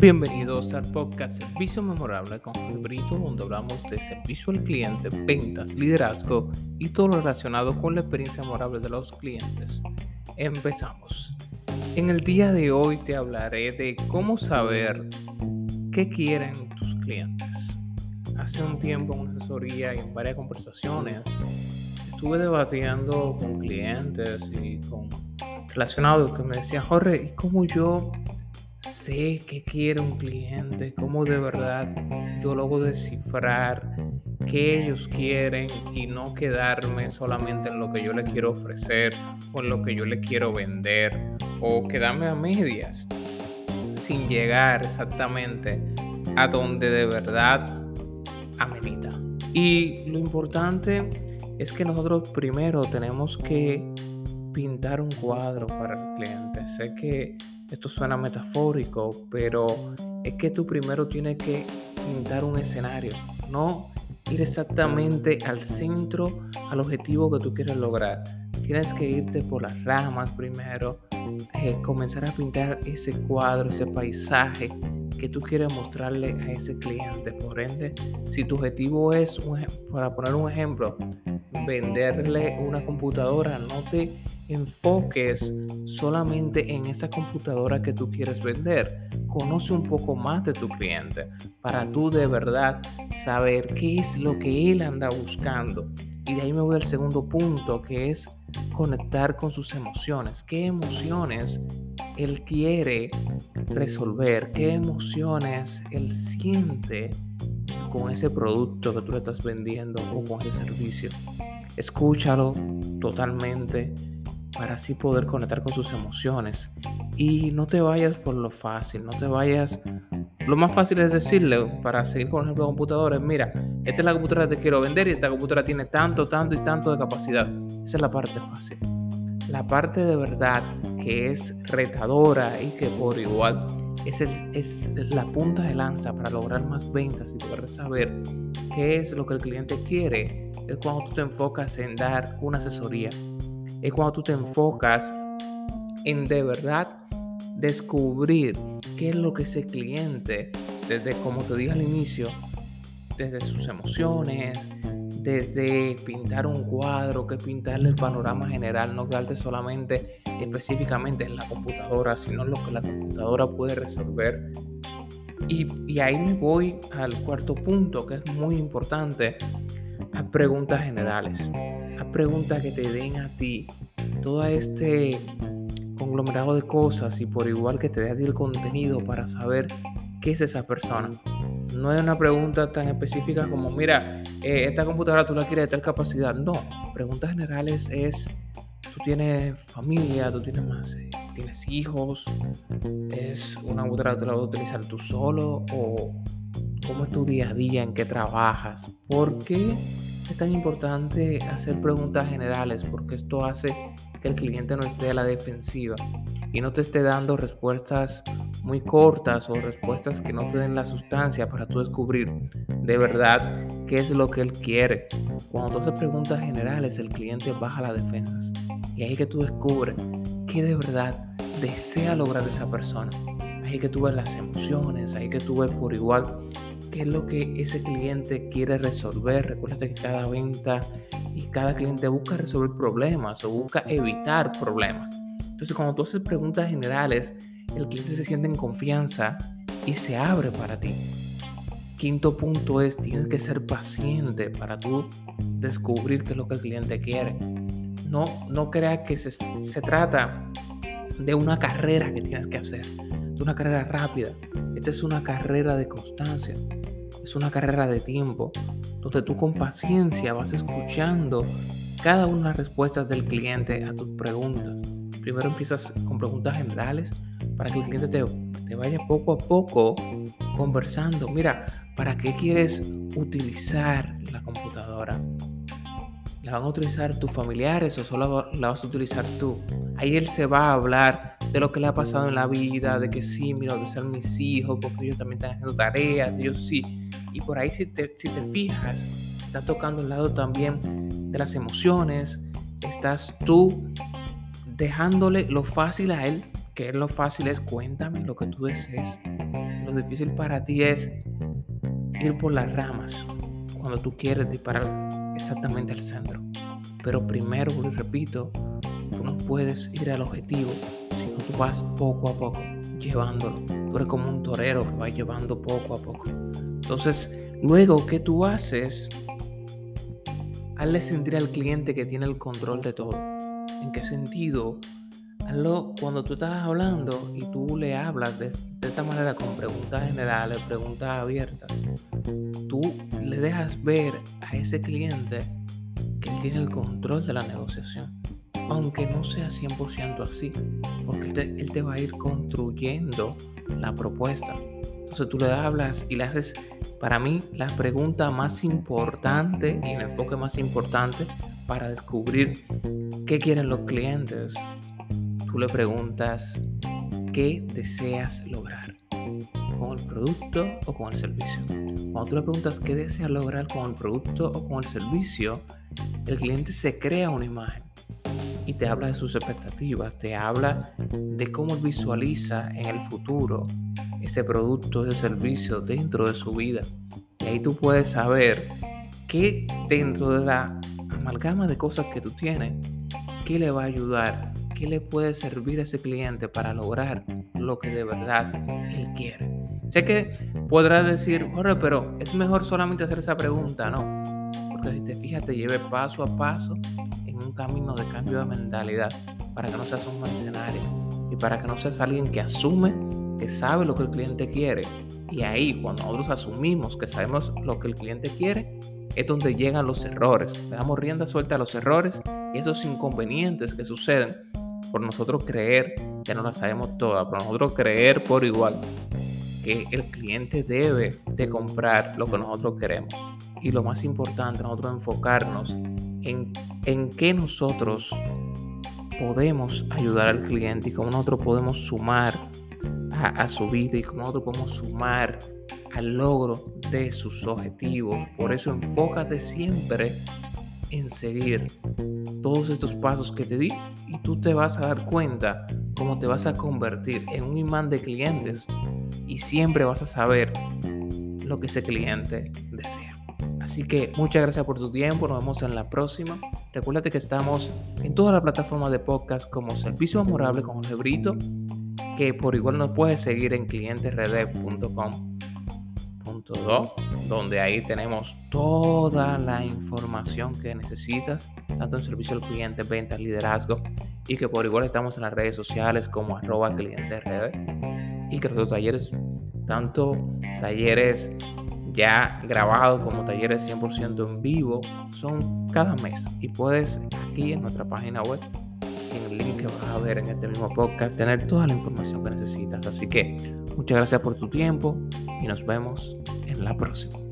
Bienvenidos al podcast Servicio Memorable con Brito, donde hablamos de servicio al cliente, ventas, liderazgo y todo lo relacionado con la experiencia memorable de los clientes. Empezamos. En el día de hoy te hablaré de cómo saber qué quieren tus clientes. Hace un tiempo en una asesoría y en varias conversaciones estuve debatiendo con clientes y con relacionados que me decían, Jorge, ¿y cómo yo sé qué quiere un cliente? ¿Cómo de verdad yo logro descifrar qué ellos quieren y no quedarme solamente en lo que yo les quiero ofrecer o en lo que yo les quiero vender o quedarme a medias sin llegar exactamente a donde de verdad amerita? Y lo importante es que nosotros primero tenemos que pintar un cuadro para el cliente. Sé que esto suena metafórico, pero es que tú primero tienes que pintar un escenario, no ir exactamente al centro, al objetivo que tú quieres lograr. Tienes que irte por las ramas primero, eh, comenzar a pintar ese cuadro, ese paisaje que tú quieres mostrarle a ese cliente. Por ende, si tu objetivo es, para poner un ejemplo, venderle una computadora, no te enfoques solamente en esa computadora que tú quieres vender. Conoce un poco más de tu cliente para tú de verdad saber qué es lo que él anda buscando. Y de ahí me voy al segundo punto, que es conectar con sus emociones. ¿Qué emociones él quiere resolver? ¿Qué emociones él siente con ese producto que tú le estás vendiendo o con ese servicio? Escúchalo totalmente para así poder conectar con sus emociones. Y no te vayas por lo fácil, no te vayas... Lo más fácil es decirle, para seguir con ejemplo de computadores, mira, esta es la computadora que te quiero vender y esta computadora tiene tanto, tanto y tanto de capacidad. Esa es la parte fácil. La parte de verdad que es retadora y que por igual es, es la punta de lanza para lograr más ventas y poder saber qué es lo que el cliente quiere, es cuando tú te enfocas en dar una asesoría, es cuando tú te enfocas en de verdad descubrir qué es lo que ese cliente, desde como te dije al inicio, desde sus emociones, desde pintar un cuadro, que pintarle el panorama general, no quedarte solamente específicamente en la computadora, sino lo que la computadora puede resolver. Y, y ahí me voy al cuarto punto, que es muy importante, a preguntas generales preguntas que te den a ti todo este conglomerado de cosas y por igual que te dé a ti el contenido para saber qué es esa persona. No es una pregunta tan específica como, mira, eh, esta computadora tú la quieres de tal capacidad. No, preguntas generales es, tú tienes familia, tú tienes más, eh, tienes hijos, es una computadora que tú la vas a utilizar tú solo o cómo es tu día a día, en qué trabajas. Porque es tan importante hacer preguntas generales porque esto hace que el cliente no esté a la defensiva y no te esté dando respuestas muy cortas o respuestas que no te den la sustancia para tú descubrir de verdad qué es lo que él quiere. Cuando tú haces preguntas generales, el cliente baja las defensas y ahí que tú descubres qué de verdad desea lograr esa persona. Ahí que tú ves las emociones, ahí que tú ves por igual qué es lo que ese cliente quiere resolver. Recuerda que cada venta y cada cliente busca resolver problemas o busca evitar problemas. Entonces, cuando tú haces preguntas generales, el cliente se siente en confianza y se abre para ti. Quinto punto es, tienes que ser paciente para tú descubrir qué es lo que el cliente quiere. No, no creas que se, se trata de una carrera que tienes que hacer, de una carrera rápida. Esta es una carrera de constancia es una carrera de tiempo, donde tú con paciencia vas escuchando cada una de las respuestas del cliente a tus preguntas. Primero empiezas con preguntas generales para que el cliente te, te vaya poco a poco conversando. Mira, ¿para qué quieres utilizar la computadora? ¿La van a utilizar tus familiares o solo la vas a utilizar tú? Ahí él se va a hablar de lo que le ha pasado en la vida, de que sí, mira, ser mis hijos, porque ellos también están haciendo tareas, ellos sí y por ahí si te, si te fijas, está tocando el lado también de las emociones, estás tú dejándole lo fácil a él, que es lo fácil es cuéntame lo que tú desees, lo difícil para ti es ir por las ramas cuando tú quieres disparar exactamente al centro. Pero primero, y repito, tú no puedes ir al objetivo, sino tú vas poco a poco, llevándolo. Tú eres como un torero que va llevando poco a poco. Entonces, luego, ¿qué tú haces? Hazle sentir al cliente que tiene el control de todo. ¿En qué sentido? Hazlo cuando tú estás hablando y tú le hablas de, esta manera con preguntas generales, preguntas abiertas. Tú le dejas ver a ese cliente que él tiene el control de la negociación aunque no sea 100% así, porque él te, va a ir construyendo la propuesta. Entonces tú le hablas y le haces, para mí, la pregunta más importante y el enfoque más importante para descubrir qué quieren los clientes. Tú le preguntas, ¿qué deseas lograr? ¿Con el producto o con el servicio? Cuando tú le preguntas qué deseas lograr con el producto o con el servicio, el cliente se crea una imagen y te habla de sus expectativas, te habla de cómo visualiza en el futuro ese producto, ese servicio dentro de su vida. Y ahí tú puedes saber qué dentro de la amalgama de cosas que tú tienes, qué le va a ayudar, qué le puede servir a ese cliente para lograr lo que de verdad él quiere. Sé que podrás decir, Jorge, pero es mejor solamente hacer esa pregunta, ¿no? Porque si te fijas, te lleve paso a paso un camino de cambio de mentalidad para que no seas un mercenario y para que no seas alguien que asume que sabe lo que el cliente quiere. Y ahí, cuando nosotros asumimos que sabemos lo que el cliente quiere, es donde llegan los errores. Le damos rienda suelta a los errores y esos inconvenientes que suceden por nosotros creer que no las sabemos todas, por nosotros creer por igual que el cliente debe de comprar lo que nosotros queremos. Y lo más importante, nosotros enfocarnos en, qué nosotros podemos ayudar al cliente y cómo nosotros podemos sumar a, su vida y cómo nosotros podemos sumar al logro de sus objetivos. Por eso enfócate siempre en seguir todos estos pasos que te di y tú te vas a dar cuenta cómo te vas a convertir en un imán de clientes y siempre vas a saber lo que ese cliente desea. Así que muchas gracias por tu tiempo, nos vemos en la próxima. Recuérdate que estamos en todas las plataformas de podcast como Servicio Amorable con Jorge Brito, que por igual nos puedes seguir en clientesred.com donde ahí tenemos toda la información que necesitas, tanto en servicio al cliente, ventas, liderazgo, y que por igual estamos en las redes sociales como arroba y que nuestros talleres, tanto talleres ya grabados como talleres 100% en vivo, son cada mes. Y puedes aquí en nuestra página web, en el link que vas a ver en este mismo podcast, tener toda la información que necesitas. Así que muchas gracias por tu tiempo y nos vemos en la próxima.